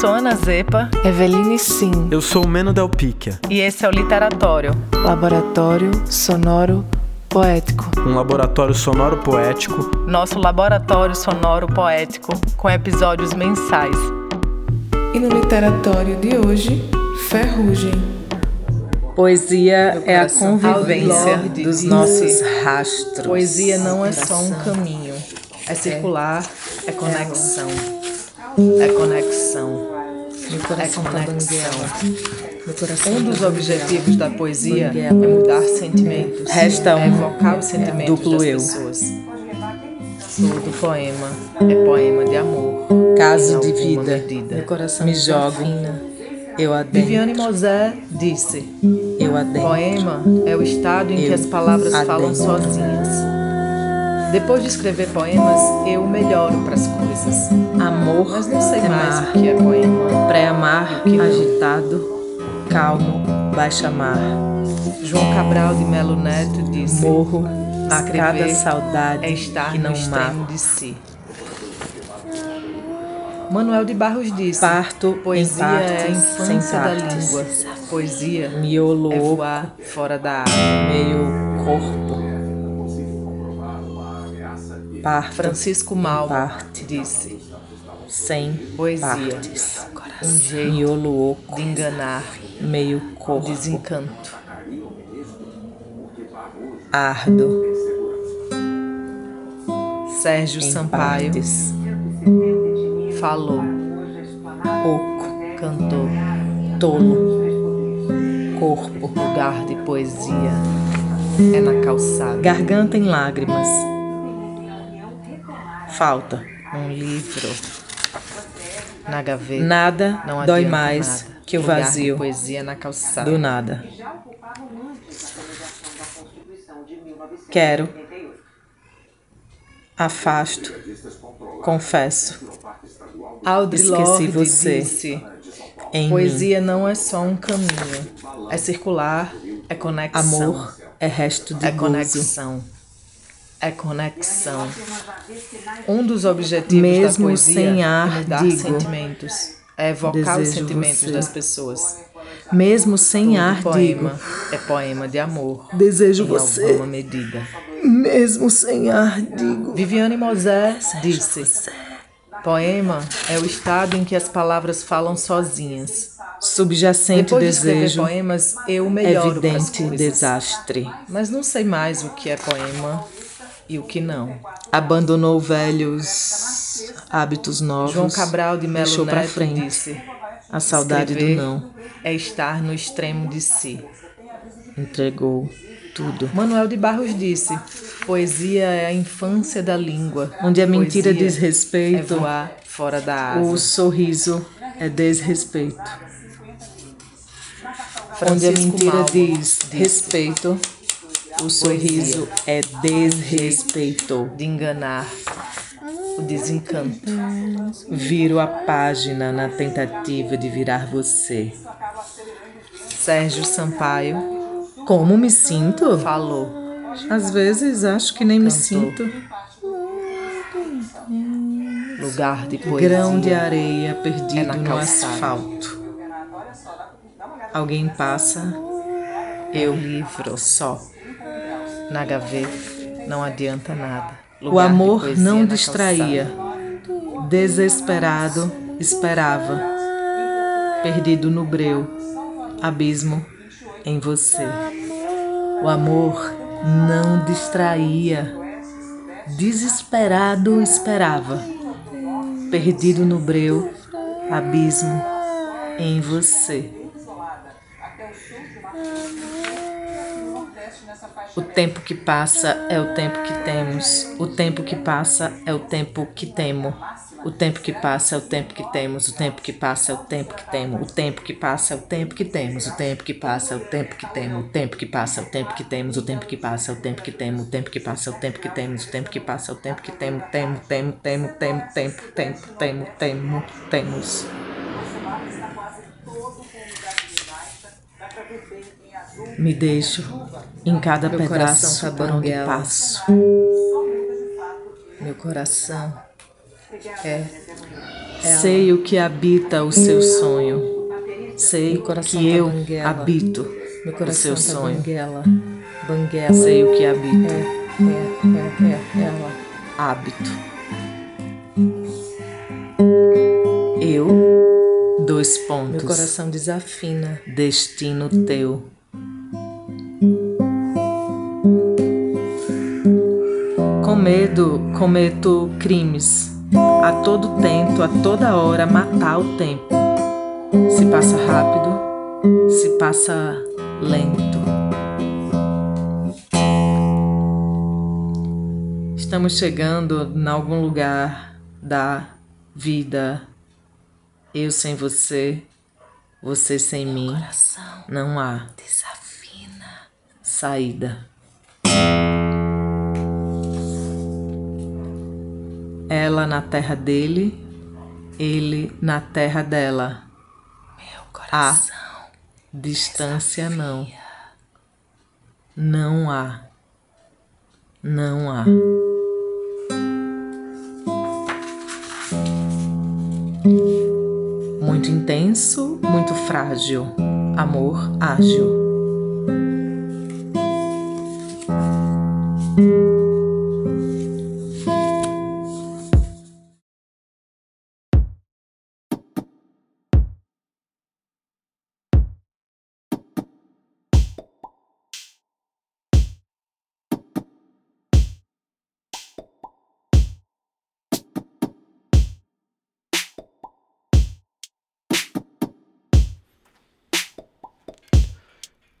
sou Ana Zepa. Eveline Sim. Eu sou o Meno Del Picchia. E esse é o Literatório. Laboratório Sonoro Poético. Um laboratório sonoro poético. Nosso laboratório sonoro poético com episódios mensais. E no literatório de hoje, Ferrugem. Poesia é a convivência dos nossos rastros. Poesia não é só um caminho, é circular, é conexão. É conexão. Meu coração é tá conexão. Meu coração Um dos tá objetivos da poesia é mudar sentimentos, Resta é um evocar os sentimentos duplo das eu. pessoas. Todo poema é poema de amor. Caso de vida. medida. Meu coração me jogo. Eu adentro. Viviane Mosé disse: Eu adentro. Poema é o estado em que Eu as palavras falam adentro. sozinhas. Depois de escrever poemas, eu melhoro para as coisas. Amor Mas não sei é mais mar. o que é poema. Pré-amar, agitado, calmo, baixa mar. João Cabral de Melo Neto disse: Morro a cada saudade é estar que no não mata. de si. Manuel de Barros disse: Parto Poesia é a infância da língua. Poesia Miolo é voar fora da água. meio corpo. Parto Francisco Malmo parte. disse: sem Poesia. partes. Um jeito Miolo oco, de enganar, meio corpo. desencanto. Ardo Sérgio em Sampaio partes. falou, Oco, cantou, tolo. Corpo. lugar de poesia é na calçada. Garganta em lágrimas. Falta. Um livro na gaveta. Nada Não dói mais nada. que o Lugar vazio poesia na calçada. do nada. Quero. Afasto. Confesso. Audre Esqueci Lorde você disse: Em mim. Poesia não é só um caminho, é circular, é conexão. Amor é resto de é gozo. conexão. É conexão. Um dos objetivos Mesmo da poesia sem ar, é mudar digo, sentimentos, é evocar os sentimentos você. das pessoas. Mesmo sem Todo ar, poema digo. é poema de amor. Desejo em você. alguma medida. Mesmo sem ar, digo. Viviane Mosé disse: Poema é o estado em que as palavras falam sozinhas. Subjacente Depois de desejo. poemas, eu melhoro Evidente desastre. Mas não sei mais o que é poema e o que não. Abandonou velhos hábitos novos. João Cabral de Melo deixou Neto frente disse: a saudade do não. é estar no extremo de si. Entregou tudo. Manuel de Barros disse: Poesia é a infância da língua. Onde a mentira Poesia diz respeito, é voar fora da asa. o sorriso é desrespeito. Onde a Francisco mentira diz respeito, o sorriso é desrespeito. de enganar o desencanto. Viro a página na tentativa de virar você. Sérgio Sampaio Como me sinto? falou. Às vezes acho que nem me Cantou. sinto. Lugar de poesia. Grão de areia É perdido na no asfalto. Alguém passa, Eu livro só. Na gaveta. Não adianta nada. O Lugar de amor não distraía. calçada. Desesperado, esperava. Perdido no breu, abismo em você. O amor não distraía. Desesperado, esperava. Perdido no breu, abismo em você. O tempo que passa é o tempo que temos. O tempo que passa é o tempo que temo. O tempo que passa é o tempo que temos. O tempo que passa é o tempo que temo. O tempo que passa é o tempo que temos. O tempo que passa é o tempo que temos. O tempo que passa é o tempo que temos. O tempo que passa é o tempo que temos. O tempo que passa é o tempo que temos. O tempo que passa é o tempo que temos. Temo, temo, temo, temo, tempo, tempo, temo, temo, temos. Me deixo em cada Meu pedaço tá por onde passo. Meu coração É. Sei o que habita o seu sonho. Sei que tá eu banguela. habito Meu coração o seu tá sonho. Banguela. Banguela. Sei o que habita. É, é, é, é, ela. Hábito. Eu, dois pontos. Meu coração desafina. Destino teu. Com medo, cometo crimes. A todo tempo, a toda hora, matar o tempo. Se passa rápido, se passa lento. Estamos chegando em algum lugar da vida. Eu sem você, você sem Meu mim. Não há desafina. saída. Ela na terra dele, ele na terra dela. Meu coração. Há distância desafia. não. Não há. Não há. Intenso, muito frágil. Amor ágil.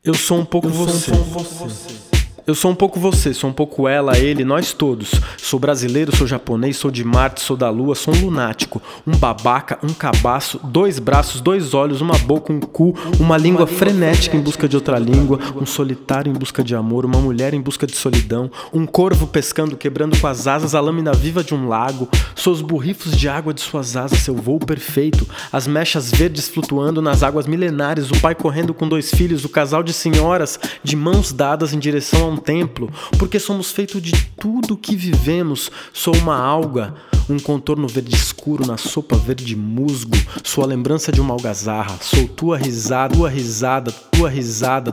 Eu sou um pouco Eu você. Sou um pouco você. Eu sou um pouco você, sou um pouco ela, ele, nós todos. Sou brasileiro, sou japonês, sou de Marte, sou da Lua, sou um lunático, um babaca, um cabaço, dois braços, dois olhos, uma boca, um cu, uma língua frenética em busca de outra língua, um solitário em busca de amor, uma mulher em busca de solidão, um corvo pescando, quebrando com as asas a lâmina viva de um lago. Sou os burrifos de água de suas asas, seu voo perfeito, as mechas verdes flutuando nas águas milenares, o pai correndo com dois filhos, o casal de senhoras de mãos dadas em direção a um templo, porque somos feitos de tudo que vivemos. Sou uma alga, um contorno verde escuro na sopa verde musgo, sou a lembrança de uma algazarra. Sou tua risada, tua risada, tua risada,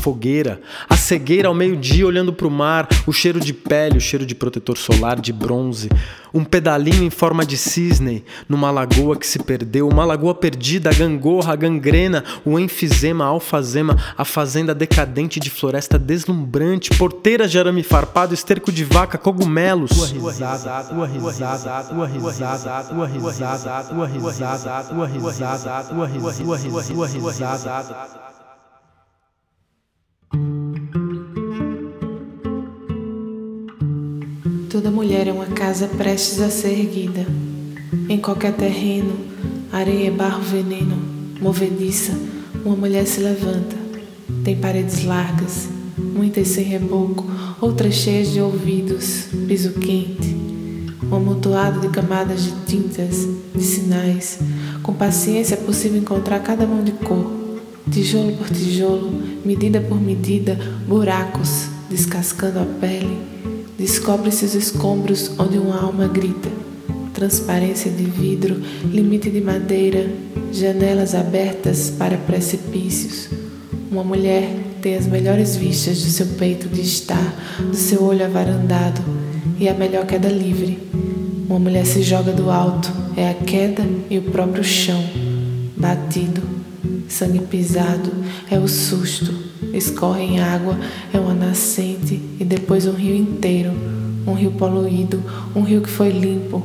fogueira, a cegueira ao meio-dia olhando para o mar, o cheiro de pele, o cheiro de protetor solar de bronze, um pedalinho em forma de cisne numa lagoa que se perdeu, uma lagoa perdida, a gangorra, a gangrena, o enfisema, a alfazema, a fazenda decadente de floresta deslumbrante, porteiras de arame farpado, esterco de vaca, cogumelos. Tua risada, tua risada, tua risada, tua risada, tua risada, tua risada, tua risada, tua risada, tua risada. Toda mulher é uma casa prestes a ser erguida. Em qualquer terreno, areia, barro, veneno, movediça, uma mulher se levanta. Tem paredes largas, muitas sem reboco, outras cheias de ouvidos, piso quente, um amontoado de camadas de tintas, de sinais. Com paciência é possível encontrar cada mão de cor, tijolo por tijolo, medida por medida, buracos, descascando a pele Descobre-se os escombros onde uma alma grita. Transparência de vidro, limite de madeira, janelas abertas para precipícios. Uma mulher tem as melhores vistas do seu peito de estar, do seu olho avarandado e a melhor queda livre. Uma mulher se joga do alto, é a queda e o próprio chão, batido, sangue pisado, é o susto escorre em água, é uma nascente e depois um rio inteiro, um rio poluído, um rio que foi limpo.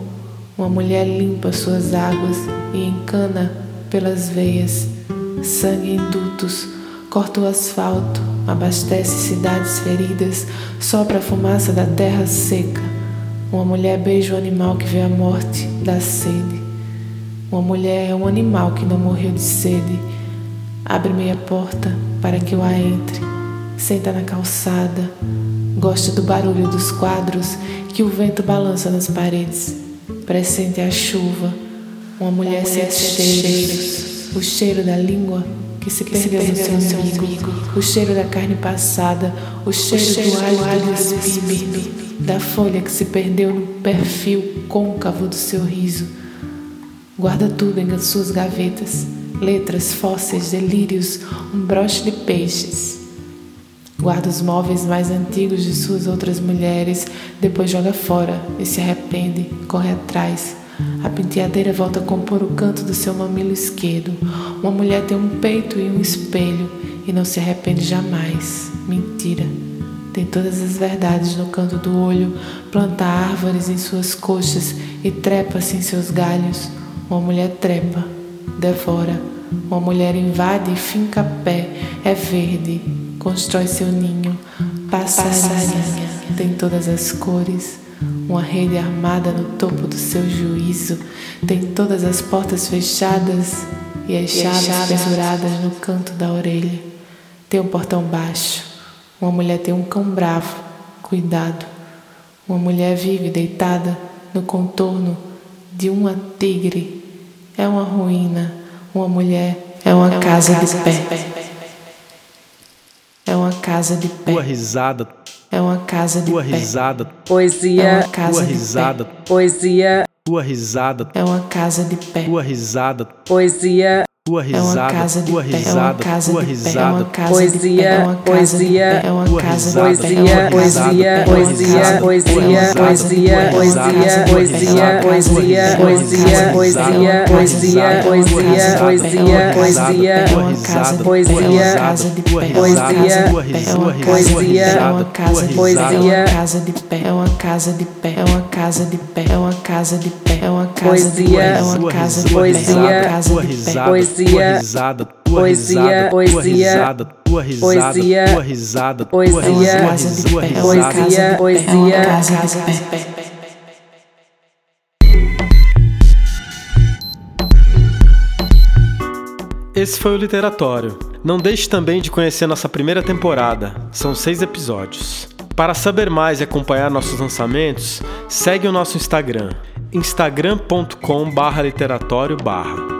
Uma mulher limpa suas águas e encana pelas veias, sangue em dutos, corta o asfalto, abastece cidades feridas, sopra a fumaça da terra seca. Uma mulher beija o animal que vê a morte da sede. Uma mulher é um animal que não morreu de sede. Abre meia porta para que eu a entre. Senta na calçada. Gosta do barulho dos quadros que o vento balança nas paredes. Pressente a chuva. Uma mulher, Uma mulher sente cheiros. O cheiro da língua que se, que perdeu, se perdeu no seu umbigo. O cheiro da carne passada. O cheiro, o cheiro do alho do espibe. Da folha que se perdeu no perfil côncavo do seu riso Guarda tudo em suas gavetas: letras, fósseis, delírios, um broche de peixes. Guarda os móveis mais antigos de suas outras mulheres, depois joga fora e se arrepende, corre atrás. A penteadeira volta a compor o canto do seu mamilo esquerdo. Uma mulher tem um peito e um espelho e não se arrepende jamais. Mentira. Tem todas as verdades no canto do olho, planta árvores em suas coxas e trepa-se em seus galhos. Uma mulher trepa, devora. Uma mulher invade e finca pé. É verde, constrói seu ninho. Passarinha, tem todas as cores. Uma rede armada no topo do seu juízo. Tem todas as portas fechadas e as chaves penduradas no canto da orelha. Tem um portão baixo. Uma mulher tem um cão bravo. Cuidado. Uma mulher vive deitada no contorno de uma tigre é uma ruína, uma mulher é uma, é uma casa, casa, de pé. É uma casa de pé. Tua risada. É uma casa de Tua pé. risada. Poesia. É uma casa Tua de risada. Pé. Poesia. Tua risada. É uma casa de pé. Tua risada. Poesia. Tua risada, é uma casa de tua pé, risada, é uma casa tua de risada, pé, é uma casa poesia, de pé, é uma poesia, é uma casa de poesia, poesia, poesia, poesia, poesia, poesia, poesia, poesia, poesia, poesia, poesia, poesia, poesia, poesia, é uma casa poesia, casa de pé, poesia, é uma poesia, é uma casa, poesia, casa de pé, é uma casa de pé, é uma casa de pé, é uma casa de pé, é uma casa de poesia, é uma casa de poesia, é uma casa de pé, poesia, risada, tua poesia, risada, poesia, tua risada, tua risada, poesia, tua risada, poesia, tua risada, poesia, poesia, de pé. Esse foi o Literatório. Não deixe também de conhecer nossa primeira temporada. São seis episódios. Para saber mais e acompanhar nossos lançamentos, segue o nosso Instagram, instagram.com/literatório barra.